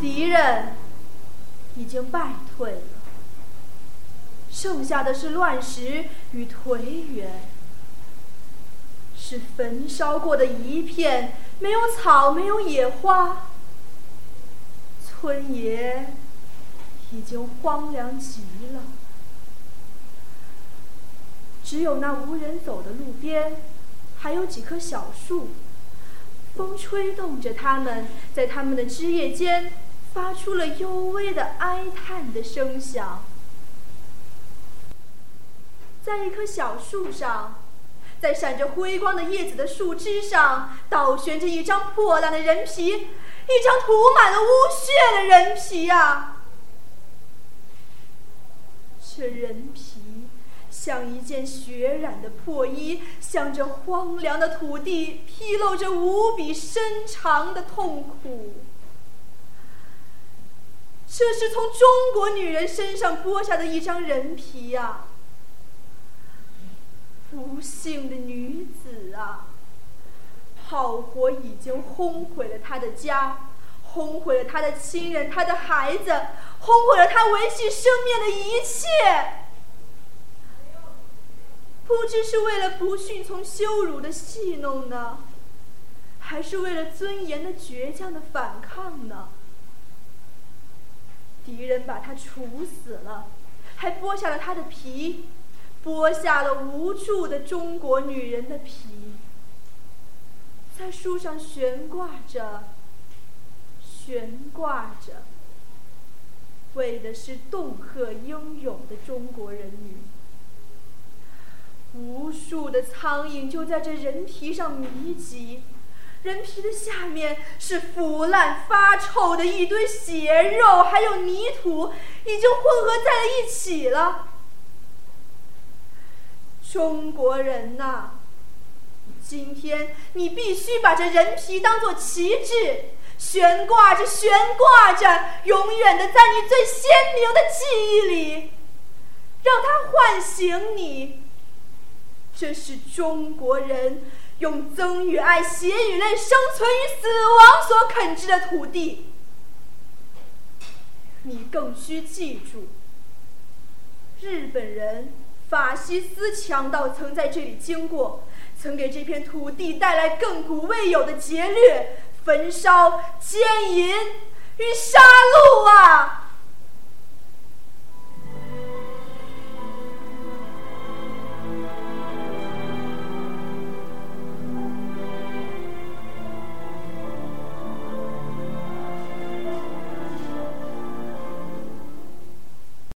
敌人已经败退了，剩下的是乱石与颓垣，是焚烧过的一片，没有草，没有野花。村野已经荒凉极了，只有那无人走的路边，还有几棵小树，风吹动着它们，在它们的枝叶间。发出了幽微的哀叹的声响，在一棵小树上，在闪着辉光的叶子的树枝上，倒悬着一张破烂的人皮，一张涂满了污血的人皮啊！这人皮像一件血染的破衣，向着荒凉的土地披露着无比深长的痛苦。这是从中国女人身上剥下的一张人皮呀！不幸的女子啊！炮火已经轰毁了她的家，轰毁了她的亲人、她的孩子，轰毁了她维系生命的一切。不知是为了不驯从羞辱的戏弄呢，还是为了尊严的倔强的反抗呢？敌人把他处死了，还剥下了他的皮，剥下了无数的中国女人的皮，在树上悬挂着，悬挂着，为的是恫吓英勇的中国人民。无数的苍蝇就在这人皮上迷集。人皮的下面是腐烂发臭的一堆血肉，还有泥土，已经混合在了一起了。中国人呐，今天你必须把这人皮当做旗帜，悬挂着，悬挂着，永远的在你最鲜明的记忆里，让它唤醒你。这是中国人。用憎与爱、血与泪、生存与死亡所垦织的土地，你更需记住：日本人、法西斯强盗曾在这里经过，曾给这片土地带来亘古未有的劫掠、焚烧、奸淫与杀戮啊！